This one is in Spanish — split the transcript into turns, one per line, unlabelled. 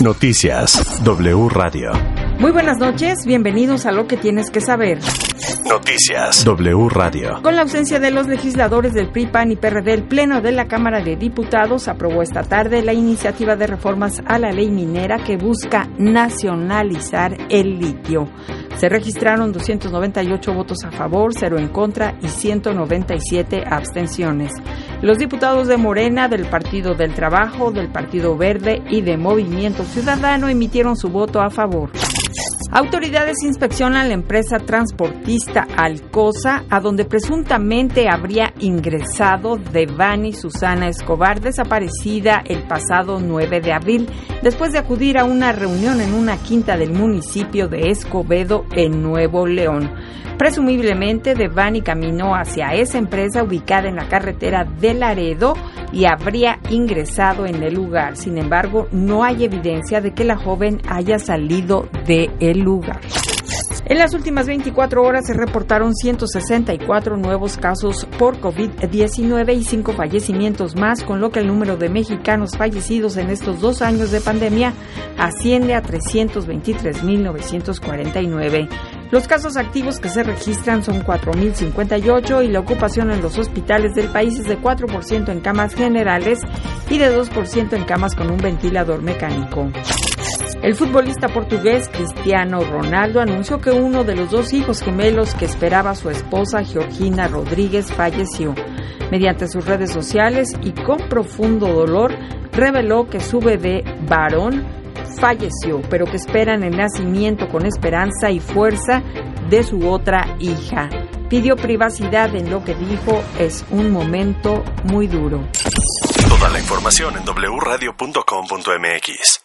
Noticias W Radio.
Muy buenas noches, bienvenidos a lo que tienes que saber.
Noticias W Radio.
Con la ausencia de los legisladores del PRI, PAN y PRD, el Pleno de la Cámara de Diputados aprobó esta tarde la iniciativa de reformas a la ley minera que busca nacionalizar el litio. Se registraron 298 votos a favor, 0 en contra y 197 abstenciones. Los diputados de Morena, del Partido del Trabajo, del Partido Verde y de Movimiento Ciudadano emitieron su voto a favor. Autoridades inspeccionan la empresa transportista Alcosa, a donde presuntamente habría ingresado Devani Susana Escobar, desaparecida el pasado 9 de abril, después de acudir a una reunión en una quinta del municipio de Escobedo, en Nuevo León. Presumiblemente, Devani caminó hacia esa empresa ubicada en la carretera de Laredo y habría ingresado en el lugar. Sin embargo, no hay evidencia de que la joven haya salido del lugar. En las últimas 24 horas se reportaron 164 nuevos casos por COVID-19 y 5 fallecimientos más, con lo que el número de mexicanos fallecidos en estos dos años de pandemia asciende a 323.949. Los casos activos que se registran son 4.058 y la ocupación en los hospitales del país es de 4% en camas generales y de 2% en camas con un ventilador mecánico. El futbolista portugués Cristiano Ronaldo anunció que uno de los dos hijos gemelos que esperaba su esposa Georgina Rodríguez falleció. Mediante sus redes sociales y con profundo dolor, reveló que su bebé varón falleció, pero que esperan el nacimiento con esperanza y fuerza de su otra hija. Pidió privacidad en lo que dijo es un momento muy duro.
Toda la información en wradio.com.mx.